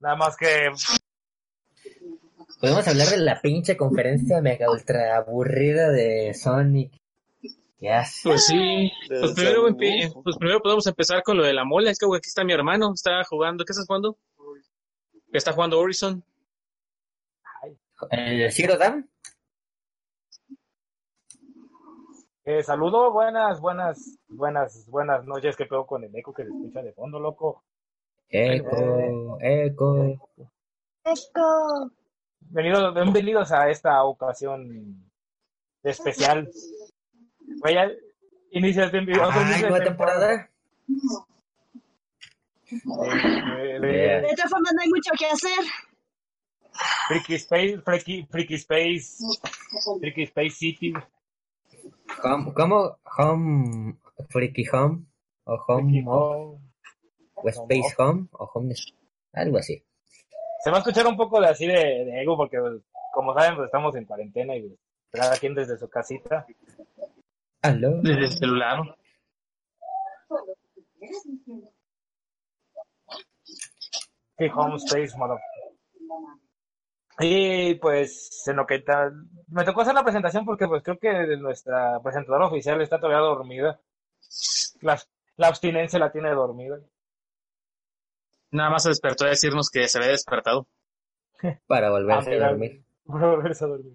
Nada más que Podemos hablar de la pinche conferencia mega ultra aburrida de Sonic. Ya sé. Pues sí. De Pues primero, empe- pues primero podemos empezar con lo de la mole. Es que güey, aquí está mi hermano. Está jugando. ¿Qué estás jugando? Está jugando Horizon. ¿El Zero Dawn? eh, saludo, buenas, buenas, buenas, buenas noches. Que pedo con el eco que se escucha de fondo, loco. Eco, eco. Eco. Bienvenidos, bienvenidos a esta ocasión especial. Vaya, inicia de, de nueva temporada. de- de- Yeah. De todas formas, no hay mucho que hacer. Freaky Space, Freaky, Freaky Space, Freaky Space City, Home, ¿Cómo? Home, Freaky Home, o Freaky Home, Off, Home. O Space Home, o Home, algo así. Se va a escuchar un poco de así de, de ego porque, como saben, pues estamos en cuarentena y cada quien desde su casita. Aló. Desde el celular. Sí, Home Space, mother. Y pues, en lo que tal, me tocó hacer la presentación porque pues creo que nuestra presentadora oficial está todavía dormida. La, la abstinencia la tiene dormida. Nada más se despertó a decirnos que se había despertado. Para volverse Ah, a dormir. para volverse a dormir.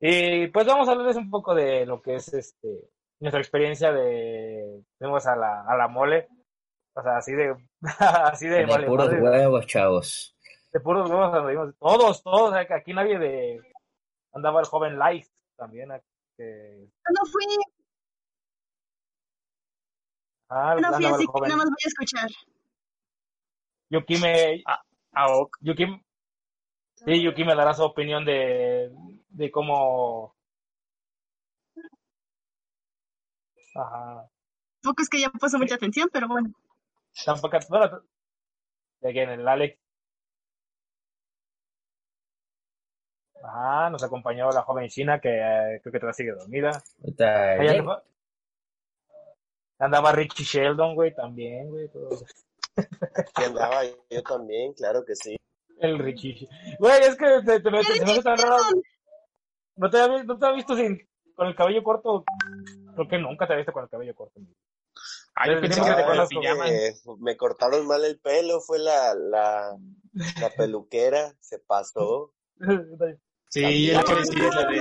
Y pues vamos a hablarles un poco de lo que es este nuestra experiencia de fuimos a la, a la mole. O sea, así de así de, De vale puros madre, huevos, chavos. de puros huevos anduvimos. Todos, todos, aquí nadie de andaba el joven Light también que Yo no fui, ah, yo no fui, así que nada más voy a escuchar. Yuki me Ah, ok. Yuki sí, Yuki me dará su opinión de de cómo Ajá. Poco es que ya puso mucha atención, pero bueno. Tampoco, bueno, de aquí en el Alex. Ajá, nos acompañó la joven China que eh, creo que todavía sigue dormida. Andaba, andaba Richie Sheldon, güey, también, güey. todo. Que andaba yo también, claro que sí. El Richie. Güey, es que te, te, me- se me hace tan raro. ¿No te, había- no te has visto sin, con el cabello corto? Creo que nunca te has visto con el cabello corto. Ah, yo pensé que te con pijama. Eh, me cortaron mal el pelo, fue la, la, la peluquera, se pasó. Sí, el que decía la de...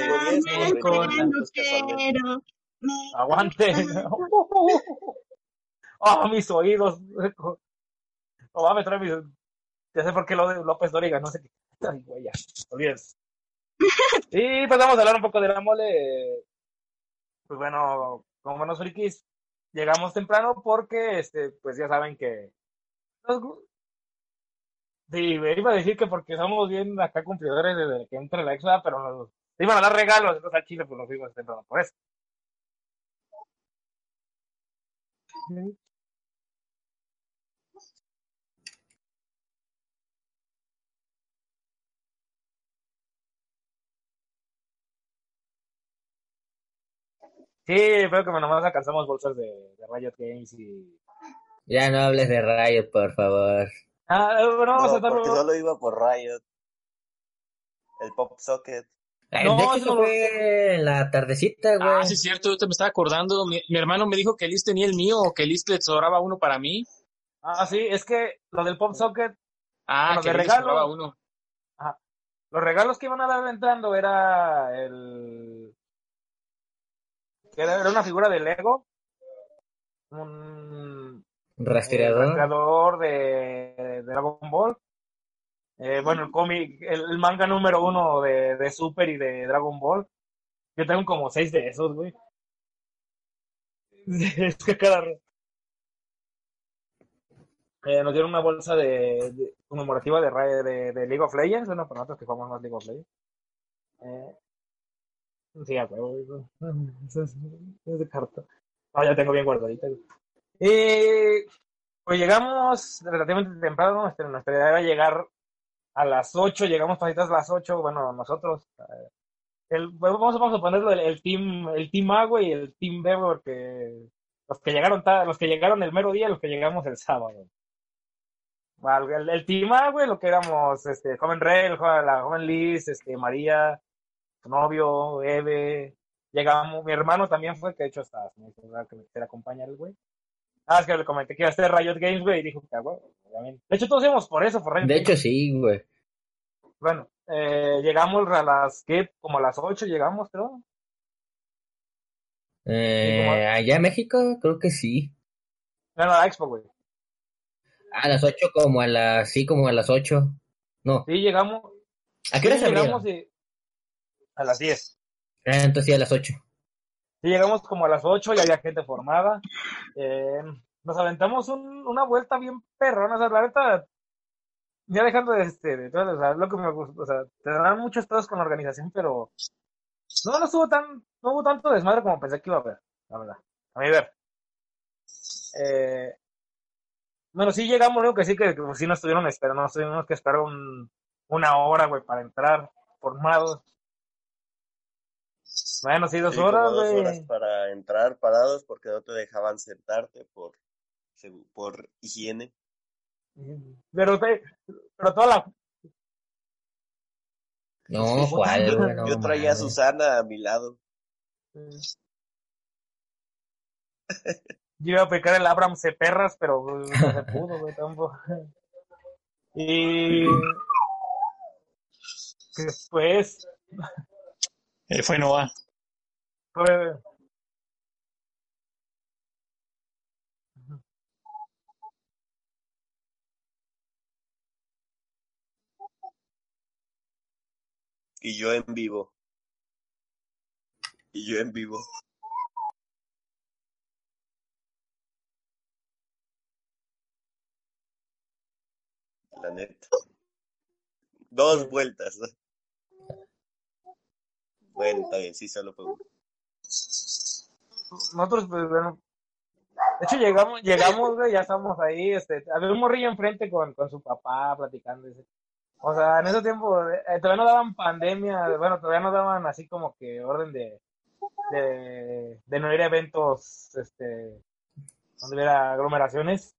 Aguante. Oh, mis oídos. Va a meter mis. Ya sé por qué lo de López Dóriga, no sé qué. Ay, güey, ya. Olvídense. Y pues vamos a hablar un poco de la mole. Pues bueno, como buenos frikis, llegamos temprano porque, este, pues ya saben que. Sí, me iba a decir que porque somos bien acá cumplidores desde que entra la extra, pero nos iban a dar regalos, entonces al Chile pues nos fuimos temprano por eso. Sí, creo que nomás alcanzamos bolsas de, de Riot Games y... Ya no hables de Riot, por favor. Ah, eh, bueno, vamos a No, estar... porque solo iba por Riot. El Pop Socket. Ay, No, de hecho, eso fue en la tardecita, güey. Ah, sí, es cierto, yo te me estaba acordando. Mi, mi hermano me dijo que Liz tenía el mío o que Liz le sobraba uno para mí. Ah, sí, es que lo del Pop Socket Ah, Bueno, que le sobraba uno. Los regalos que iban a dar entrando era el. Era, una figura de Lego. Un eh, rastreador. rastreador de, de Dragon Ball. Eh, bueno, el cómic, el, el manga número uno de, de Super y de Dragon Ball. Yo tengo como seis de esos, güey. Es que cada. Eh, nos dieron una bolsa de, de- conmemorativa de, de, de League of Legends, bueno, para nosotros que jugamos más League of Legends. Eh, sí, a huevo, es, de carta. Ah, ya tengo bien guardadita. Y pues llegamos relativamente temprano, este, nuestra idea era llegar a las 8, llegamos pasitas a las 8, bueno, nosotros. eh, el, vamos, a ponerlo el, team, el team A, güey, y el team B, porque los que llegaron los que llegaron el mero día, los que llegamos el sábado. El, el team A, güey, lo que éramos, este, joven Rey, la joven Liz, este, María, su novio, Eve, llegamos, mi hermano también fue, que de hecho hasta me dijo ¿verdad? que me quisiera acompañar el güey. Ah, es que le comenté que iba a hacer Riot Games, güey, y dijo que, ah, güey, obviamente. De hecho, todos íbamos por eso, por Riot De Games. hecho, sí, güey. Bueno, eh, llegamos a las, ¿qué? Como a las 8 llegamos, creo. Eh, como- allá en México, creo que sí. Bueno, a la Expo, güey. A las 8 como a las, sí, como a las 8. No. Sí, llegamos. ¿A qué hora sí, se llegamos y- a las 10. Ah, entonces sí, a las 8. Sí, llegamos como a las 8 y había gente formada. Eh, nos aventamos un- una vuelta bien perrona. O sea, la neta, ya dejando de, este, de todo, o sea, lo que me gustó, o sea, te dan muchos pedos con la organización, pero no, no estuvo tan, no hubo tanto desmadre como pensé que iba a haber, la verdad. A mi ver. Eh, bueno, sí llegamos, creo que sí, que, que sí nos estuvieron esperando, nos tuvimos que esperar un, una hora, güey, para entrar formados. Bueno, sí, dos Sí, horas, dos güey. horas para entrar parados porque no te dejaban sentarte por, por higiene. Pero, te- pero toda la, No, ¿cuál, güey? No, Yo traía a. Susana a mi lado. Yo iba a pecar el Abraham Perras, pero no se pudo, güey, tampoco. Y después, Eh, fue Noah. Y yo en vivo. Y yo en vivo. La neta. Dos vueltas. Bueno, está bien, sí, solo fue. Nosotros, pues, bueno, de hecho llegamos, llegamos, ya estamos ahí, este, había un morrillo enfrente con, con su papá platicando, o sea, en ese tiempo, eh, todavía no daban pandemia, bueno, todavía no daban así como que orden de, de, de no ir a eventos, este, donde hubiera aglomeraciones.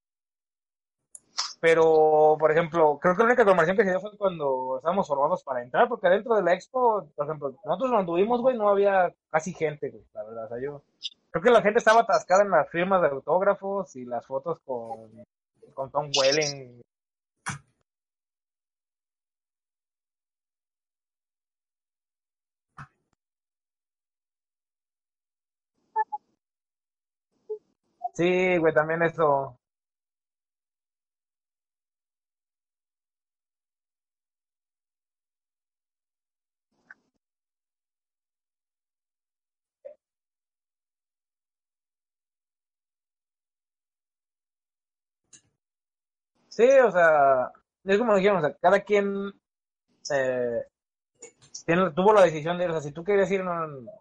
Pero, por ejemplo, creo que la única aglomeración que se dio fue cuando estábamos formados para entrar, porque dentro de la expo, por ejemplo, nosotros cuando tuvimos, güey, no había casi gente, güey, la verdad. O sea, yo creo que la gente estaba atascada en las firmas de autógrafos y las fotos con, con Tom Welling. Sí, güey, también eso. Sí, o sea, es como dijeron, o sea, cada quien eh, tiene- tuvo la decisión de ir, o sea, si tú querías ir, no, no.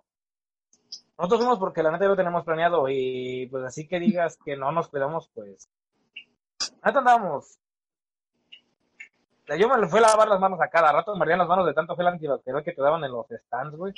nosotros fuimos porque la neta ya lo tenemos planeado y pues así que digas que no nos cuidamos, pues, neta andábamos. Yo me fui a lavar las manos a cada rato, me las manos de tanto gel antibacterial que te daban en los stands, güey.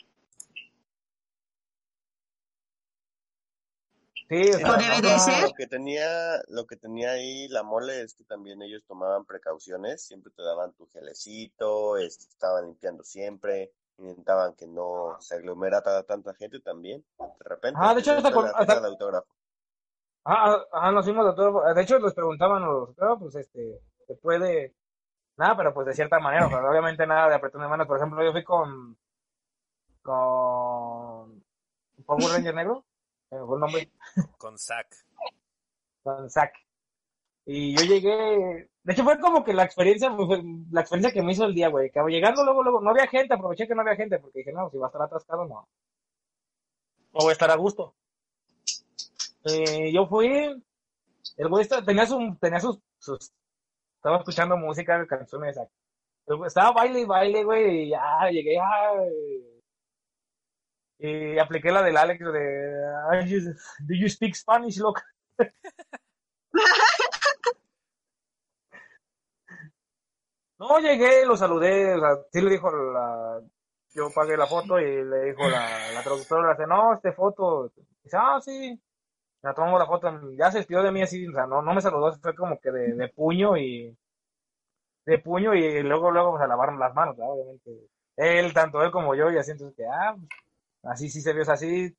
Sí, o sea, Como debe de no- ser. Lo que tenía, lo que tenía ahí la mole es que también ellos tomaban precauciones, siempre te daban tu gelecito, este, estaban limpiando siempre, intentaban que no se aglomerara tanta gente también. De repente, Ah, de hecho, pues, hasta fue con- la hasta- autógrafo. Ah, ah, nos fuimos de todo. De hecho, les preguntaban los, ah, pues este, se puede, Nada, pero pues de cierta manera, o sea, obviamente nada de apretón de manos. Por ejemplo, yo fui con. con. Power Ranger Negro, me fue el nombre, Con Zack. con Zack. Y yo llegué. De hecho, fue como que la experiencia, fue la experiencia que me hizo el día, güey. Que llegando luego, luego, no había gente, aproveché que no había gente, porque dije, no, si va a estar atascado, no. No voy a estar a gusto. Eh, yo fui, el güey tenía, su, tenía sus, sus, estaba escuchando música, canciones, estaba baile y baile, güey, y ya llegué, ay, y apliqué la del Alex de, "Are you- do you speak Spanish, loco? No, llegué, lo saludé, o sea, sí le dijo la, yo pagué la foto y le dijo la, la traductora, dice, no, este foto, dice, ah, sí, la tomamos la foto, ya se despidió de mí así, o sea, no, no me saludó, fue como que de, de puño y, de puño y luego, luego se lavaron las manos, obviamente, él, tanto él como yo, y así, entonces que, ah, así sí se vio, o sea, así,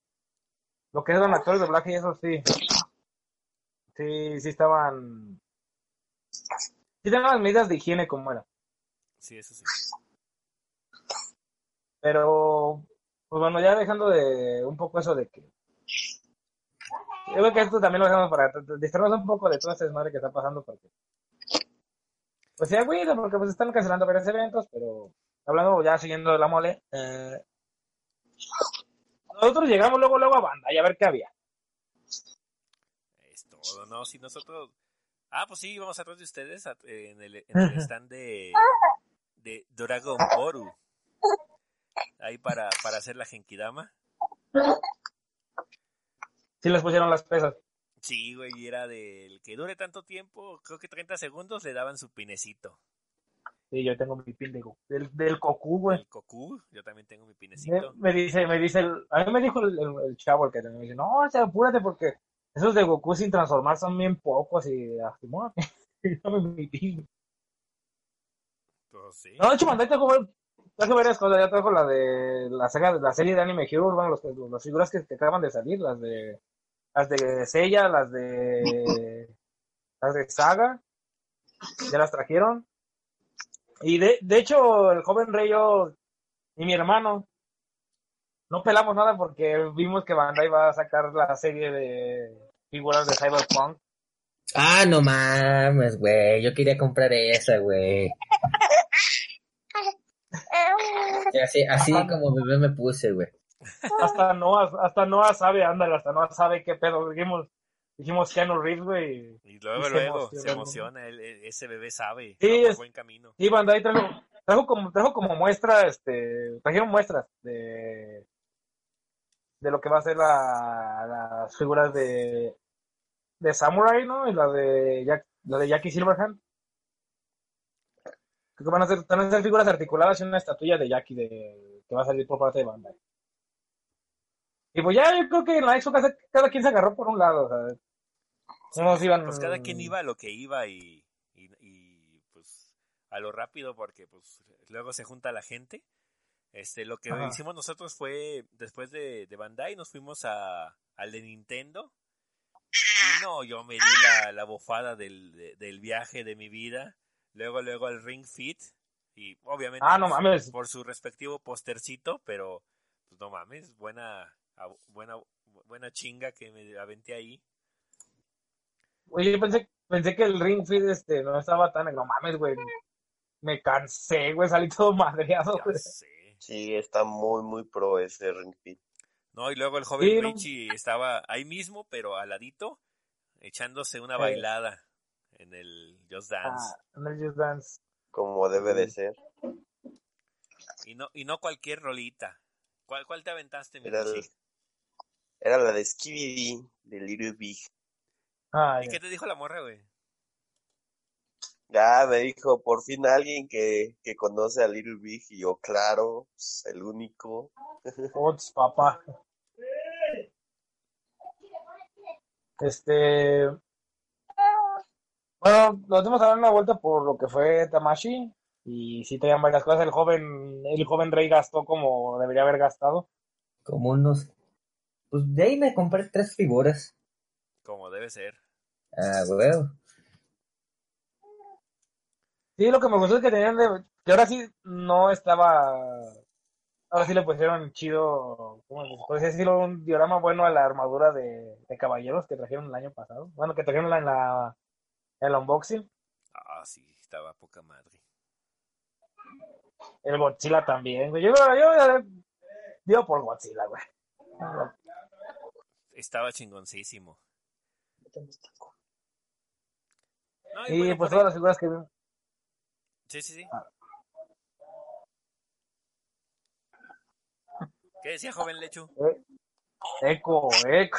lo que eran actores de doblaje y eso sí, sí, sí estaban, sí tenían las medidas de higiene como era. Sí, eso sí. Pero, pues bueno, ya dejando de un poco eso de que. Yo creo que esto también lo dejamos para distraernos un poco de todo este desmadre que está pasando, porque. Pues sí, agüita, porque pues están cancelando varios eventos, pero hablando ya siguiendo la mole, eh, nosotros llegamos luego, luego a banda y a ver qué había. Es todo, ¿no? Si nosotros... Ah, pues sí, vamos atrás de ustedes a- en, el, en el stand de, de Dragon Boru. Ahí para, para hacer la Genkidama. Sí les pusieron las pesas. Sí, güey, y era del que dure tanto tiempo, creo que 30 segundos le daban su pinecito. Sí, yo tengo mi pin de Goku. Del, del Goku, güey. El Goku, yo también tengo mi pinecito. me dice, me dice, el, a mí me dijo el, el, el chavo el que me dice, no, o sea, apúrate porque esos de Goku sin transformar son bien pocos y así, dame mi pin. Pues sí. No, de hecho, mandé, trajo, trajo varias cosas, ya trajo la de la saga, la serie de Anime Hero, bueno, los, las figuras que, que acaban de salir, las de, las de Seiya, las de, las de Saga, ya las trajeron. Y de, de hecho, el joven rey yo y mi hermano no pelamos nada porque vimos que Bandai va a sacar la serie de figuras de Cyberpunk. Ah, no mames, güey. Yo quería comprar esa, güey. Así, así como bebé me puse, güey. Hasta Noah, hasta Noah sabe, ándale, hasta Noah sabe qué pedo. Dijimos, dijimos Keanu Reeves, güey. Y luego, Y luego, emociona, se emociona, ese bebé sabe, Sí, es- buen camino. Y Bandai trajo, trajo como, trajo como muestra, este, trajeron muestras de, de lo que va a ser la, las figuras de, de Samurai, ¿no? Y la de Jack, la de Jackie Silverhand. Creo que van a ser, van a ser figuras articuladas y una estatuilla de Jackie de, que va a salir por parte de Bandai. Y pues ya yo creo que en la Expo cada, cada quien se agarró por un lado, sea, unos iban... Pues cada quien iba a lo que iba y, y, y, pues a lo rápido porque pues luego se junta la gente. Este, lo que Ajá. hicimos nosotros fue, después de, de Bandai, nos fuimos a, al de Nintendo. Y no, yo me di la, la bofada del, de- del viaje de mi vida. Luego, luego al Ring Fit. Y obviamente Ah, no pues, mames. por su respectivo postercito, pero pues no mames, buena, buena, buena chinga que me aventé ahí. Oye, yo pensé, pensé que el Ring Fit este, no estaba tan... No mames, güey. Me cansé, güey. Salí todo madreado, Ya güey. sé. Sí, está muy, muy pro ese Ring Fit. No, y luego el joven Sí, no. Richie estaba ahí mismo, pero al ladito, echándose una Sí. bailada en el Just Dance. Ah, en el Just Dance. Como debe de ser. Y no, y no cualquier rolita. ¿Cuál, cuál te aventaste, mi Era, el- era la de Skibidi, de Little Big. Ah, ¿Y ya. qué te dijo la morra, güey? Ya me dijo, por fin alguien que, que conoce a Little Big. Y yo, claro, pues, el único. Ots, papá. Este. Bueno, nos dimos a dar una vuelta por lo que fue Tamashi. Y sí tenían varias cosas. El joven, el joven rey gastó como debería haber gastado. Como unos. Pues de ahí me compré tres figuras. Debe ser. Ah, güey. Sí, lo que me gustó es que tenían de... Que ahora sí no estaba... Ahora sí le pusieron chido, ¿cómo se puede decirlo? Un diorama bueno a la armadura de, de caballeros que trajeron el año pasado. Bueno, que trajeron en la, en el unboxing. Ah, sí, estaba poca madre. El Godzilla también, güey. Yo, yo, yo, por Godzilla, güey. Estaba chingoncísimo. No, Y bueno, pues todas las figuras que vi. Sí, sí, sí. ¿Qué decía joven Lechu? eh, Eco, eco.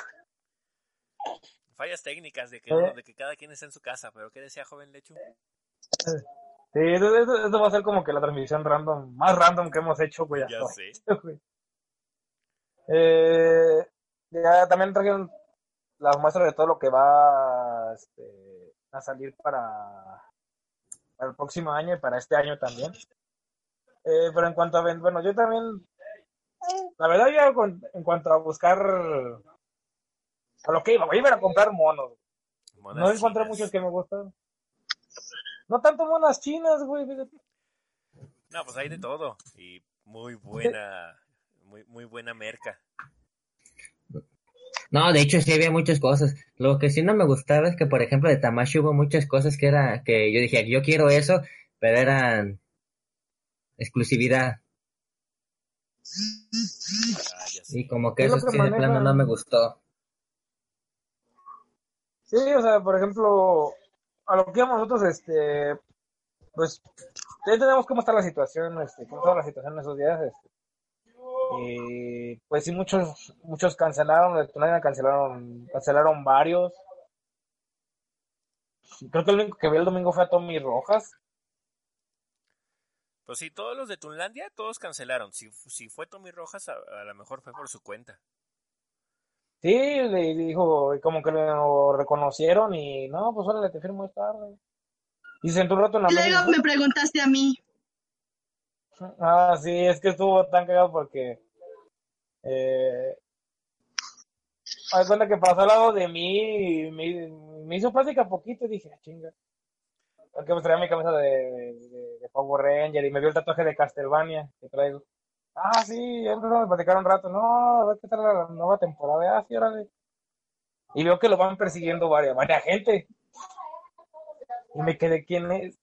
Fallas técnicas de que, Eh. de que cada quien está en su casa, pero ¿qué decía joven Lechu? Sí, eso va a ser como que la transmisión random, más random que hemos hecho, güey. Ya sé. Eh, ya también trajeron las muestras de todo lo que va este, a salir para, para el próximo año y para este año también. Eh, pero en cuanto a bueno, yo también, la verdad, yo con- en cuanto a buscar a lo que iba, iba a comprar monos. Monas No encontré chinas. muchos que me gustan. No tanto monas chinas, güey. No, pues hay de todo. Y muy buena, muy, muy buena merca. No, de hecho sí había muchas cosas. Lo que sí no me gustaba es que, por ejemplo, de Tamashi hubo muchas cosas que era, que yo dije, yo quiero eso, pero eran exclusividad. Ah. Y como que eso que sí de plano no me gustó. Sí, o sea, por ejemplo, a lo que íbamos nosotros, este, pues, ya entendemos cómo está la situación, este, cómo está la situación en esos días, este. Y pues sí, muchos, muchos cancelaron, de cancelaron, cancelaron varios. Creo que el único que vi el domingo fue a Tommy Rojas. Pues sí, todos los de Tunlandia, todos cancelaron. Si, si fue Tommy Rojas, a, a lo mejor fue por su cuenta. Sí, le dijo, como que lo reconocieron y no, pues ahora te firmo esta tarde. Y se sentó un rato en la mesa. luego me preguntaste a mí. Ah, sí, es que estuvo tan cagado porque eh, haz cuenta que pasó al lado de mí y me, hizo plática poquito y dije, "Ah, chinga. Porque me traía mi camisa de, de, de Power Ranger y me vio el tatuaje de Castlevania que traigo. Ah, sí, ya empezamos a platicar un rato. No, a ver qué tal la nueva temporada. Ah, sí, órale. Y veo que lo van persiguiendo varias, varias gente. Y me quedé, ¿quién es?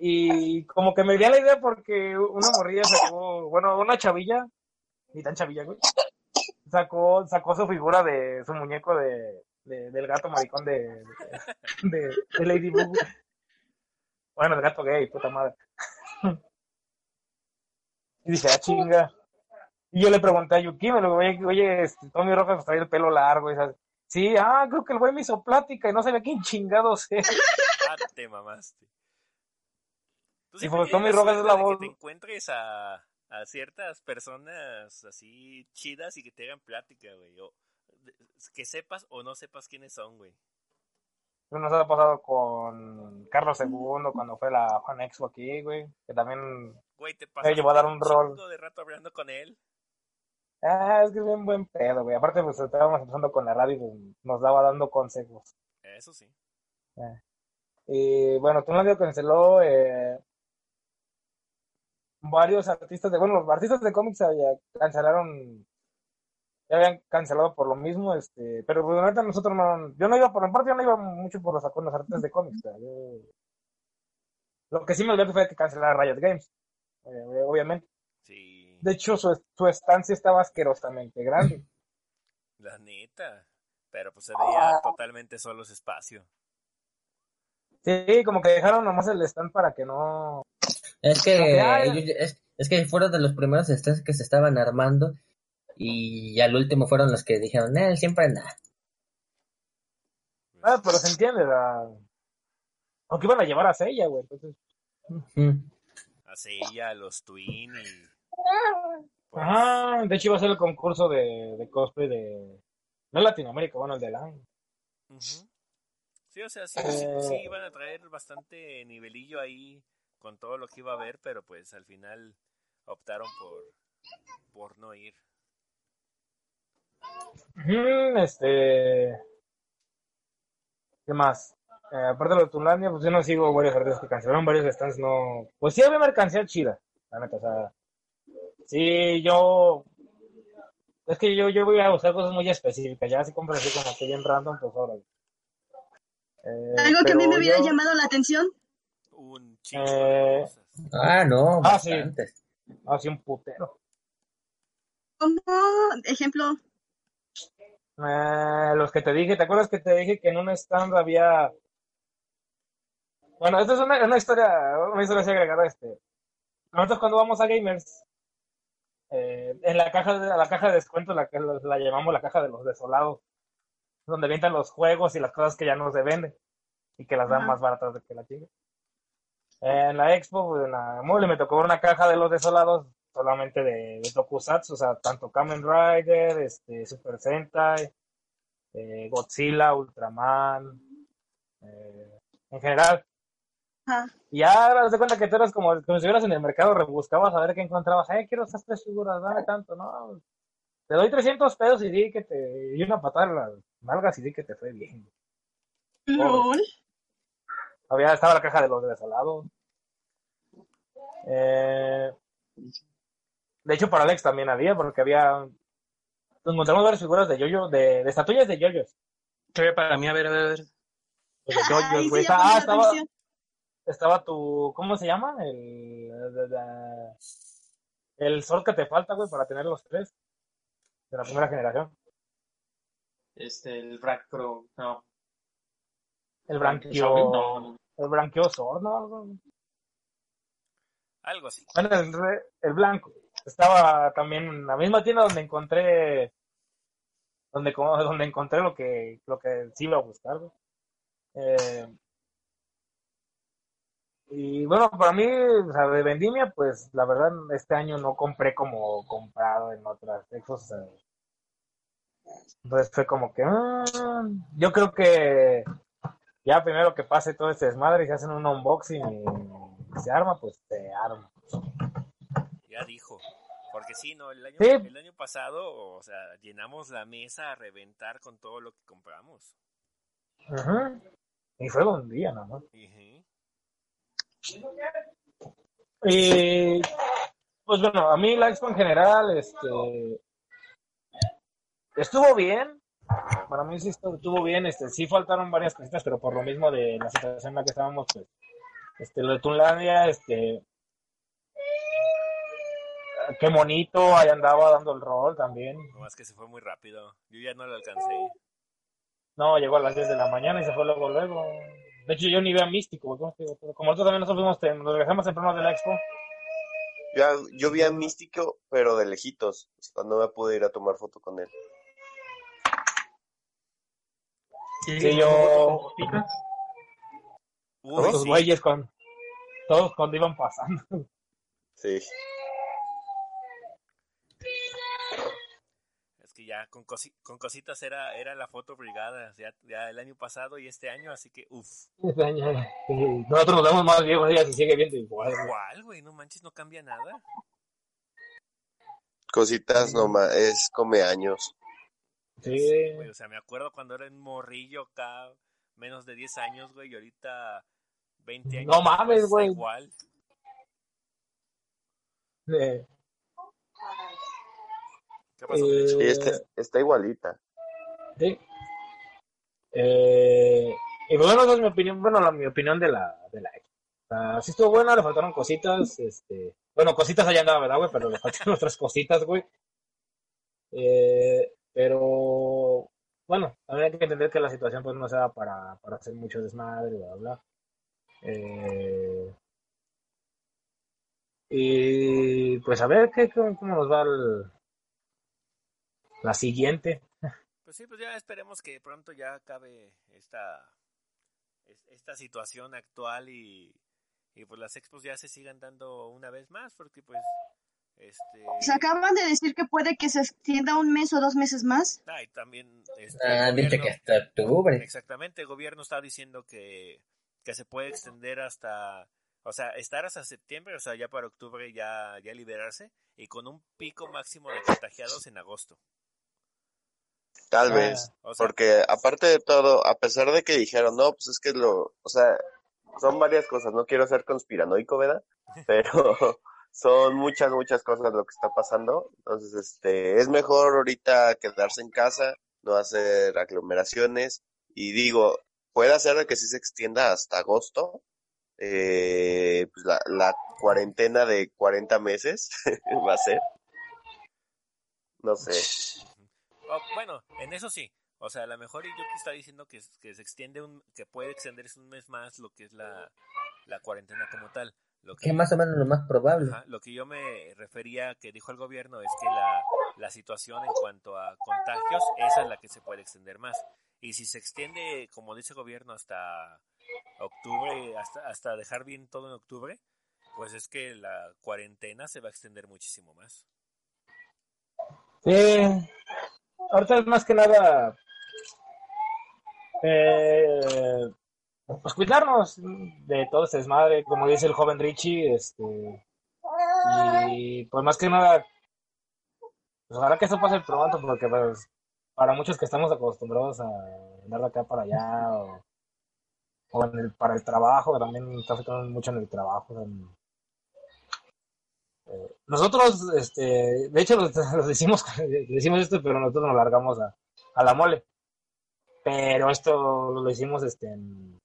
Y como que me dio la idea porque una morrilla sacó, bueno, una chavilla, ni tan chavilla, güey, sacó, sacó su figura de su muñeco de, de- del gato maricón de, de, de Ladybug. Bueno, del gato gay, puta madre. Y dije, ah, chinga. Y yo le pregunté a Yuki, me lo oye, oye, este, Tommy Rojas trae el pelo largo. Y esas. Sí, ah, creo que el güey me hizo plática y no sabía quién chingados es. Ah, te mamaste. Tú Y pues, Tommy Rojas es la de que voz. te encuentres a, a ciertas personas así chidas y que te hagan plática, güey. O que sepas o no sepas quiénes son, güey. Eso nos ha pasado con Carlos II cuando fue la Juan Expo aquí, güey. Que también. Güey, te Me pasaste llevó a dar un rol. de rato hablando con él. Ah, es que es bien buen pedo, güey. Aparte, pues estábamos empezando con la radio y pues, nos daba dando consejos. Eso sí. Y bueno, Tunlandia canceló eh, varios artistas de. Bueno, los artistas de cómics ya cancelaron. Ya habían cancelado por lo mismo, este. Pero pues, neta, nosotros no. Yo no iba por. En parte, yo no iba mucho por los, con los artistas de cómics. o sea, yo- lo que sí me olvidó fue que cancelara Riot Games. eh, obviamente. Sí, De hecho, su, su estancia estaba asquerosamente grande. la neta. Pero pues se veía Ah. totalmente solo ese espacio. Sí, como que dejaron nomás el stand para que no. Es que, ellos- es, es que fueron de los primeros stands que se estaban armando y al último fueron los que dijeron, él siempre nada. Ah, pero se entiende, la... Aunque iban a llevar a Sella, güey. Entonces, Así ya los Twin y. pues, Ajá, de hecho iba a ser el concurso de, de cosplay de... No Latinoamérica, bueno, el año. ujú. Sí, o sea, sí, sí, Eh. sí iban a traer bastante nivelillo ahí con todo lo que iba a haber, pero pues al final optaron por, por no ir. Este... ¿Qué más? eh, aparte de lo de Tunlandia, pues yo no sigo varios artistas que cancelaron varios stands, no. Pues sí había mercancía chida, la neta, o sea. Sí, yo. Es que yo, yo voy a buscar cosas muy específicas, ya si compro así como que bien random, pues ahora. Eh, Algo que a mí me hubiera yo- llamado la atención. Un chingo Eh, de cosas. Ah, no, Ah, sí. Ah, sí, un putero. Como ejemplo, Eh, los que te dije, ¿te acuerdas que te dije que en un stand había... Bueno, esta es una, una historia, una historia así agregada, este. Nosotros cuando vamos a Gamers, eh, en la caja de, a la caja de descuento, la, que la, la llamamos la caja de los desolados, donde avientan los juegos y las cosas que ya no se venden y que las dan Ajá. más baratas de que la chinga. En la expo, pues, en la mole, me tocó ver una caja de los desolados solamente de, de Tokusatsu, o sea, tanto Kamen Rider, este, Super Sentai, eh, Godzilla, Ultraman, eh, en general. ajá, Y ya te das cuenta que tú eras como, como si estuvieras en el mercado, rebuscabas a ver qué encontrabas. Eh, quiero esas tres figuras, dame tanto, ¿no? Te doy 300 pesos y di que te. y una patada en las nalgas y di que te fue bien. lol. Había, estaba la caja de los desolados. Eh, de hecho, para Alex también había, porque había. Encontramos varias figuras de yoyo, de, de estatuillas de yoyos. ¿Qué ve para mí? A ver, a ver, a ver. De yoyos, güey. sí, ah, estaba, atención. estaba tu. ¿Cómo se llama? El. de- de- el sol que te falta, güey, para tener los tres. De la primera generación. Este, el Black Pro, no. El Branquio. El branquiosor, ¿no? Algo- así. Bueno, el, el blanco. Estaba también en la misma tienda donde encontré. Donde, donde encontré lo que, lo que sí iba a buscar. Eh, y bueno, para mí, o sea, de vendimia, pues la verdad, este año no compré como comprado en otras o sea, entonces fue como que. ah, yo creo que ya primero que pase todo este desmadre y se hacen un unboxing y se arma, pues se arma. Ya dijo. Porque sí, no, el año, Sí. el año pasado, o sea, llenamos la mesa a reventar con todo lo que compramos. Y fue un día más. Ujú. Y pues bueno, a mí la expo en general, este estuvo bien. Para mí sí estuvo, estuvo bien, este, sí faltaron varias cositas, pero por lo mismo de la situación en la que estábamos, pues, este, lo de Tunlandia, este, qué bonito, ahí andaba dando el rol también. No más que se fue muy rápido. Yo ya no lo alcancé. No, llegó a las 10 de la mañana y se fue luego, luego. De hecho, yo ni veo a Místico, como nosotros también nosotros fuimos, nos regresamos temprano de la expo. Yo, yo vi a Místico, pero de lejitos. o sea, no me pude ir a tomar foto con él. Sí, yo- Uy, Todos los sí. güeyes con, todos cuando iban pasando. Sí. Es que ya con, cosi- con cositas era, era la foto brigada. Ya, ya el año pasado y este año, así que, uff. Este año, sí, Nosotros nos vemos más viejos, ella se sigue viendo igual. güey. Igual, güey, no manches, no cambia nada. Cositas nomás, es come años. Sí. Güey, o sea, me acuerdo cuando era un morrillo acá, menos de 10 años, güey, y ahorita 20 años. No mames, después, güey. Igual. Eh, ¿Qué pasó, Eh? Sí, está, está igualita. sí. Eh, y pues bueno, esa es mi opinión, bueno, la, mi opinión de la, de la sea, sí estuvo buena, le faltaron cositas, este, bueno, cositas allá andaba, ¿verdad, güey? Pero le faltaron otras cositas, güey. Eh, pero, bueno, también hay que entender que la situación pues no se da para, para hacer mucho desmadre, bla, bla, bla. Eh, y pues a ver qué, cómo, cómo nos va el- la siguiente. Pues sí, pues ya esperemos que pronto ya acabe esta, es- esta situación actual y, y pues las expos ya se sigan dando una vez más, porque pues, este... Se acaban de decir que puede que se extienda un mes o dos meses más. Ah, y también... Este, Ah, dice gobierno- que hasta octubre. Exactamente, el gobierno está diciendo que, que se puede extender hasta, o sea, estar hasta septiembre, o sea, ya para octubre ya, ya liberarse, y con un pico máximo de contagiados en agosto. Tal Ah. vez. O sea, Porque aparte de todo, a pesar de que dijeron, no, pues es que lo, o sea, son varias cosas, no quiero ser conspiranoico, ¿verdad? Pero son muchas, muchas cosas lo que está pasando. Entonces, este, es mejor ahorita quedarse en casa, no hacer aglomeraciones. Y digo, puede ser que sí se extienda hasta agosto, eh, pues la, cuarentena de 40 meses va a ser. No sé. Oh, bueno, en eso sí. O sea, a lo mejor que está diciendo que, que se extiende un, que puede extenderse un mes más lo que es la, la cuarentena como tal. Lo Que más o menos lo más probable. Ajá, lo que yo me refería que dijo el gobierno es que la, la situación en cuanto a contagios, esa es la que se puede extender más. Y si se extiende, como dice el gobierno, hasta octubre, hasta, hasta dejar bien todo en octubre, pues es que la cuarentena se va a extender muchísimo más. Sí. Ahorita es más que nada. Eh, pues cuidarnos de todo este desmadre, como dice el joven Richie, este. Y pues más que nada. Pues ojalá que eso pase pronto, porque pues para muchos que estamos acostumbrados a andar de acá para allá, o, o en el- para el trabajo, también está afectando mucho en el trabajo. eh, nosotros, este, de hecho, los decimos, decimos esto, pero nosotros nos largamos a, a la mole. Pero esto lo hicimos, este, en-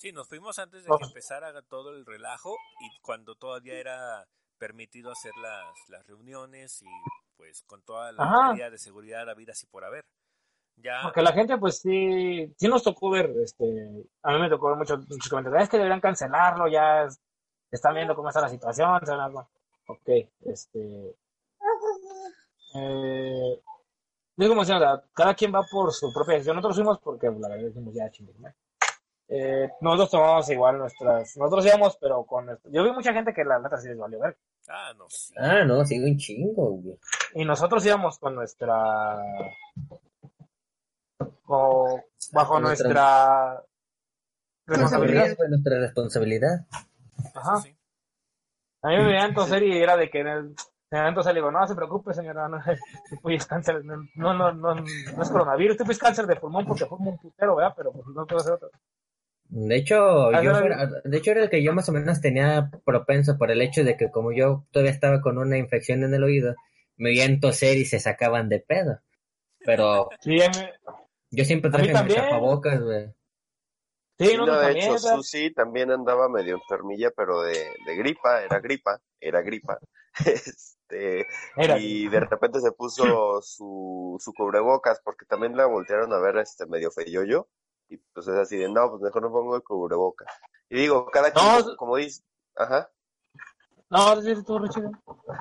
Sí, nos fuimos antes de Oh. que empezara todo el relajo y cuando todavía era permitido hacer las, las reuniones y pues con toda la Ajá. medida de seguridad habidas así por haber. Ya, porque la gente, pues sí, sí nos tocó ver, este, a mí me tocó ver muchos, muchos comentarios, es que deberían cancelarlo, ya es- están viendo cómo está la situación, se van a- ok, este, eh, digo, como decía, cada quien va por su propia decisión, nosotros fuimos porque la verdad dijimos ya chingue, ¿no? Eh, nosotros tomamos igual nuestras, nosotros íbamos, pero con, nuestro- yo vi mucha gente que la neta sí les valió ver, ah, no, sí. Ah, no, sigue un chingo, güey. y nosotros íbamos con nuestra bajo Con nuestra- nuestra responsabilidad. De nuestra responsabilidad. Ajá. Sí. A mí me veían toser y era de que en el en el entonces le digo, no se preocupe señora, no, pues es cáncer, no, no, no, no, no es coronavirus, pues es cáncer de pulmón porque forma un putero, ¿verdad? Pero pues no puedo hacer otro. De hecho, yo de hecho era el que yo más o menos tenía propenso por el hecho de que como yo todavía estaba con una infección en el oído, me veían toser y se sacaban de pedo. Pero Sí, a mí- yo siempre traje mi también. tapabocas, güey. sí, no, de hecho, sea, Susi también andaba medio enfermilla, pero de, de gripa, era gripa, era gripa. Este, era, y de repente se puso su, su cubrebocas, porque también la voltearon a ver este medio feyoyo, y pues es así de, no, pues mejor no pongo el cubrebocas. Y digo, cada quien, No, como, como dice, ajá, no, tú,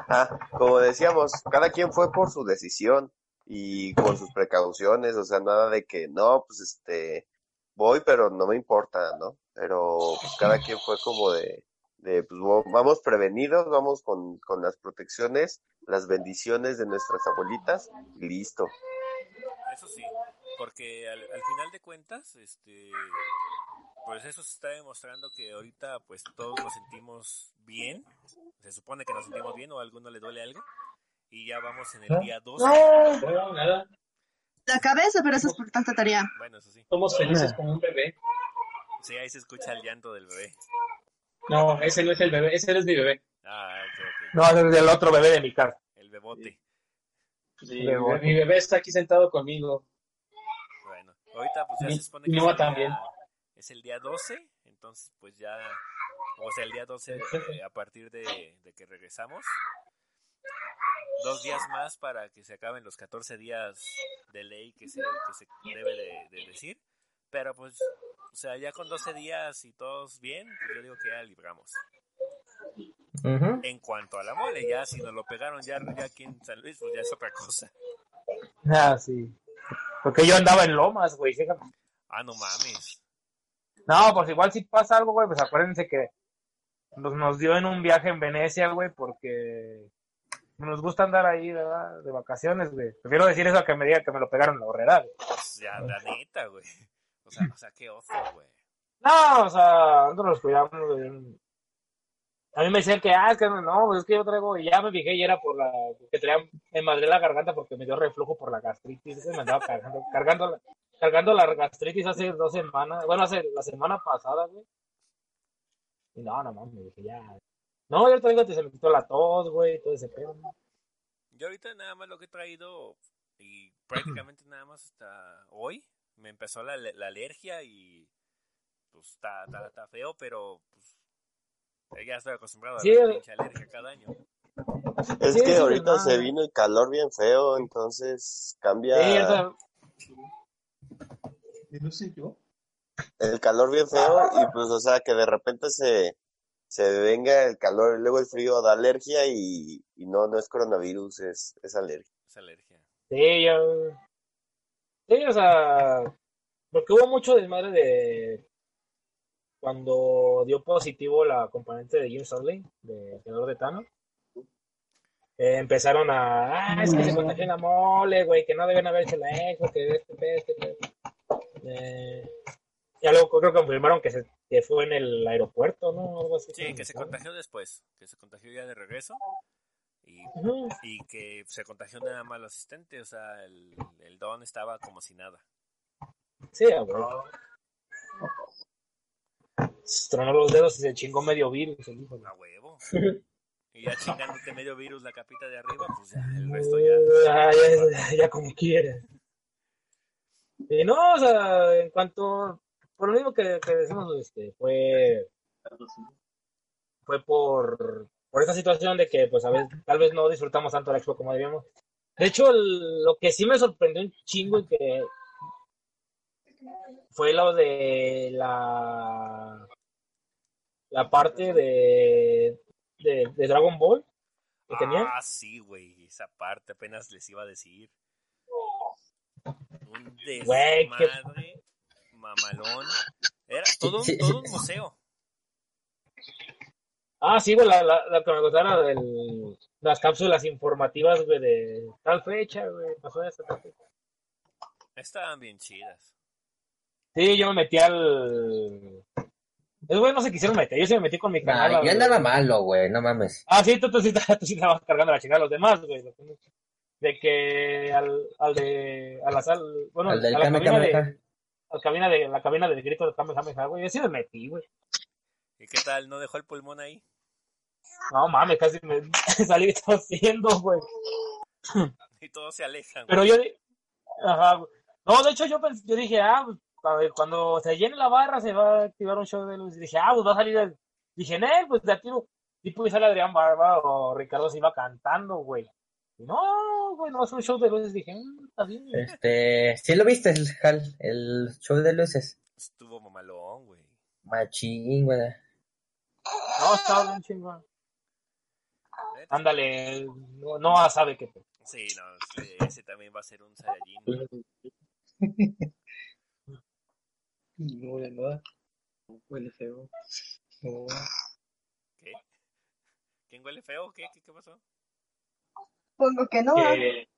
ah, como decíamos, cada quien fue por su decisión y con sus precauciones, o sea, nada de que, no, pues este, voy, pero no me importa, ¿no? Pero pues, cada quien fue como de, de pues vamos prevenidos, vamos con, con las protecciones, las bendiciones de nuestras abuelitas y listo. Eso sí, porque al, al final de cuentas, este, pues eso se está demostrando que ahorita pues todos nos sentimos bien, se supone que nos sentimos bien o a alguno le duele algo, y ya vamos en el día 12, No, nada. La cabeza, pero eso es por tanta tarea. bueno, eso sí, Somos felices como un bebé. sí, ahí se escucha el llanto del bebé. No, ese no es el bebé, ese no es mi bebé. Ah, ok, ok, No, ese es el otro bebé de mi casa. el bebote. Sí, Bebé. mi bebé está aquí sentado conmigo. Ahorita pues ya se supone que es el, también. día, es el día 12, entonces pues ya, o sea, el día 12 eh, a partir de, de que regresamos, dos días más para que se acaben los 14 días de ley que se, que se debe de, de decir, pero pues, o sea, ya con 12 días y todos bien, pues yo digo que ya libramos. En cuanto a la mole, ya si nos lo pegaron ya, ya aquí en San Luis, pues ya es otra cosa. Ah, sí. Porque yo andaba en Lomas, güey. fíjate. Ah, no mames. No, pues igual si pasa algo, güey, pues acuérdense que nos, nos dio en un viaje en Venecia, güey, porque nos gusta andar ahí, ¿verdad? De vacaciones, güey. Prefiero decir eso a que me diga que me lo pegaron en la horrera, güey. Pues ya, la neta, güey. O sea, o sea, qué oso, güey. No, o sea, nosotros nos cuidamos, güey. A mí me decían que, ah, es que no, pues es que yo traigo, y ya me fijé y era por la, que traía, me madré la garganta porque me dio reflujo por la gastritis, ese me andaba cargando, cargando, cargando la gastritis hace dos semanas, bueno, hace la semana pasada, güey. Y no, no mames, dije ya. No, yo traigo, se me quitó la tos, güey, todo ese pedo, ¿no? Yo ahorita nada más lo que he traído y prácticamente nada más hasta hoy me empezó la, la alergia y pues está, está, está feo, pero pues ya estoy acostumbrado a Sí, la eh. pinche alergia cada año. Es Sí, que es ahorita verdad. se vino el calor bien feo, entonces cambia Sí, o sea, Y no sé yo. el calor bien feo y pues o sea que de repente se, se venga el calor y luego el frío da alergia y, y no, no es coronavirus, es, es alergia. Es alergia. Sí, yo. Sí, o sea. Porque hubo mucho desmadre de. Cuando dio positivo la componente de Jim Stanley, de creador de Thanos. eh, empezaron a. Ah, es que se contagió en la mole, güey, que no deben haberse la expo, que este, este, pedo". Eh, ya luego creo que confirmaron que, se, que fue en el aeropuerto, ¿no? Algo así. Sí, que se contagió después, que se contagió ya de regreso y, que se contagió nada más el asistente, o sea, el, el don estaba como si nada. Sí, huevo. Se Tronó los dedos y se chingó medio virus. el hijo A huevo. Y ya chingándote medio virus la capita de arriba, pues ya, el resto ya. Ah, ya, ya, ya como quieras. Y no, o sea, en cuanto, por lo mismo que, que decimos, este, fue, fue por, por esta situación de que, pues, a veces, tal vez no disfrutamos tanto la expo como debíamos. De hecho, el- lo que sí me sorprendió un chingo y que fue lo de la, la parte de, de, de Dragon Ball que tenían. Ah, sí, güey, esa parte apenas les iba a decir. Un Güey, qué- desmadre, mamalón. Era todo un, todo un museo. Ah, sí, güey, la, la, la que me gustara del, las cápsulas informativas, güey, de tal fecha, güey, pasó esta tal fecha. Estaban bien chidas. Sí, yo me metí al... Esos güey no se quisieron meter, yo sí me metí con mi canal. Nah, yo al- andaba malo, güey, no mames. Ah, sí, tú, tú, sí, tú sí estabas cargando la chingada a los demás, güey. De que al, al de... A la sal... Bueno, Al del a la cabina de... Kameha. A la cabina de, la cabina del grito de Kamehameha, güey. Yo sí me metí, güey. ¿Y qué tal? ¿No dejó el pulmón ahí? No mames, casi me salí tosiendo, güey. Y todos se alejan. Pero güey. yo, ajá, güey. no, de hecho yo, pens- yo dije, ah, pues, cuando, cuando se llene la barra se va a activar un show de luz. Y dije, ah, pues va a salir el, dije, Nel, pues de tiro, tipo y sale Adrián Barba o Ricardo se iba cantando, güey. Y no, güey, no es un show de luces. Dije, "Mm, está bien. Este, ¿sí lo viste, el, el show de luces? Estuvo mamalón, güey. Machín, güey. No, está bien chingón. Ándale, no, no sabe qué. Sí, no, ese, ese también va a ser un Saiyajin. No huele a nada. Huele feo. No. ¿Qué? ¿Quién huele feo? ¿Qué? ¿Qué, qué pasó? Pongo que no. que,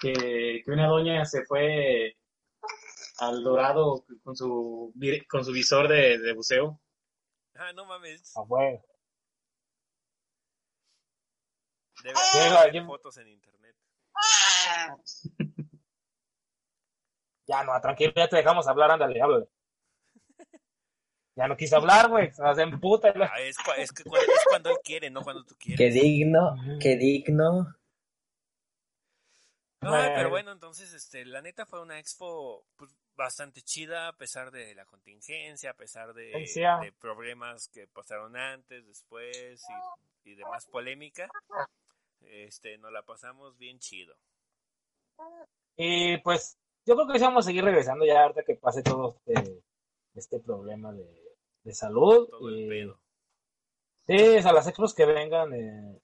que, que una doña se fue al dorado con su con su visor de, de buceo. Ah, no mames. Ah, güey. Debe haber alguien- fotos en internet. Ya no, tranquilo, ya te dejamos hablar, ándale, háblale. Ya no quiso hablar, güey, se hacen puta. y la- Ah, es, que cuando, es cuando él quiere, no cuando tú quieres. Qué digno, qué digno. No, Bueno. pero bueno, entonces, este, la neta fue una expo pues, bastante chida, a pesar de la contingencia, a pesar de, Contingencia. de problemas que pasaron antes, después y, y demás polémica. Este, nos la pasamos bien chido. Y pues yo creo que sí vamos a seguir regresando ya ahorita que pase todo este, este problema de, de salud. Todo el pedo. Sí, o sea, las expos que vengan, eh,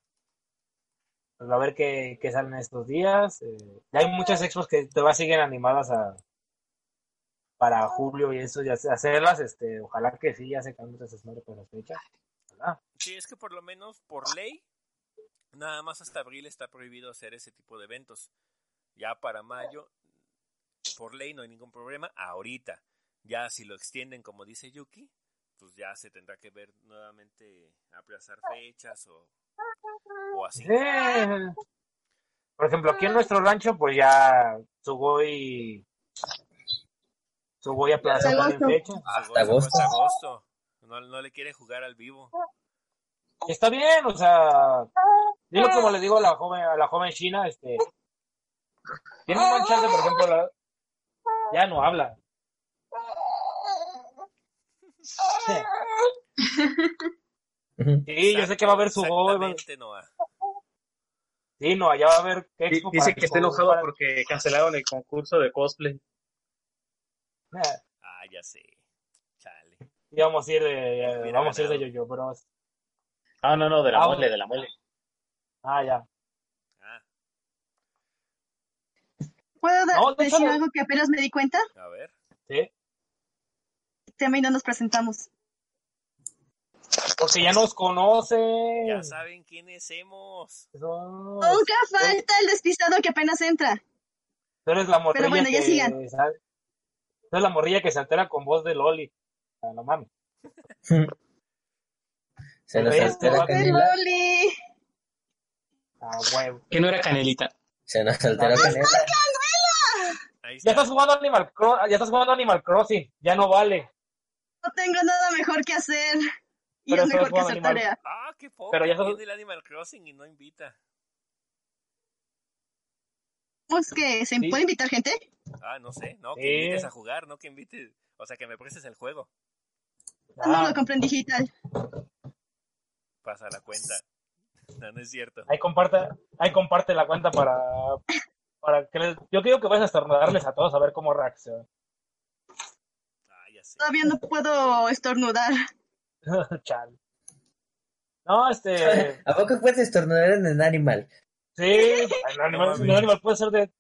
pues a ver qué, qué salen estos días. eh, ya hay muchas expos que todavía siguen animadas a, para julio y eso, ya hacerlas. Este, ojalá que sí, ya se cambien esas madres por las fechas. Ojalá. Sí, es que por lo menos por ley, nada más hasta abril está prohibido hacer ese tipo de eventos. Ya para mayo, por ley no hay ningún problema. Ahorita, ya si lo extienden como dice Yuki, pues ya se tendrá que ver nuevamente aplazar fechas o, o así. Eh, Por ejemplo, aquí en nuestro rancho, pues ya Sugoi. Sugoi aplazó Hasta también agosto. fecha. Se Hasta goza, pues, agosto. agosto. No, no le quiere jugar al vivo. Está bien, o sea. Digo como le digo a la joven, a la joven China, este. Tiene un buen chance, por ejemplo, la- ya no habla. Sí, yo sé que va a haber su gol. va- Exactamente, Noah. Sí, no, allá va a haber expo Dice para que está enojado para- porque cancelaron el concurso de cosplay. Ah, ya sé. Chale. y vamos a ir de, vamos a ir de yo-yo, pero. Ah, no, no, de la Ah, mole, de la mole. Ah, ya. Ah, ¿Puedo No, decir algo que apenas me di cuenta? a ver. Sí. También no nos presentamos. Porque ya nos conocen. Ya saben quiénes hemos. Somos- Nunca falta el despistado que apenas entra. Tú eres la morrilla Pero bueno, ya que sigan. sal- Tú eres la morrilla que se altera con voz de Loli. Ah, no mames. Se nos altera no, ¡El Canela. Loli! Ah, huevo. Que no era Canelita. Se nos alteró Canela. Ahí Ya está. estás jugando Animal Crossing, ya estás jugando Animal Crossing, ya no vale. No tengo nada mejor que hacer. Y Pero es mejor que hacer Animal- tarea. Ah, qué poco. Pero ya sos- Viene el Animal Crossing y no invita. Pues que se Sí. puede invitar gente. Ah, no sé. No, que Sí. invites a jugar, no que invites. O sea, que me prestes el juego. No Ah, lo compré en digital. Pasa la cuenta. No, no es cierto. ahí comparte, ahí comparte la cuenta para, para que les- yo quiero que vayas a estornudarles a todos a ver cómo reaccionan. Ah, ya sé. Todavía no puedo estornudar. Chale. No, este, ¿A poco puedes estornudar en el animal? sí, el animal, el animal puede ser de,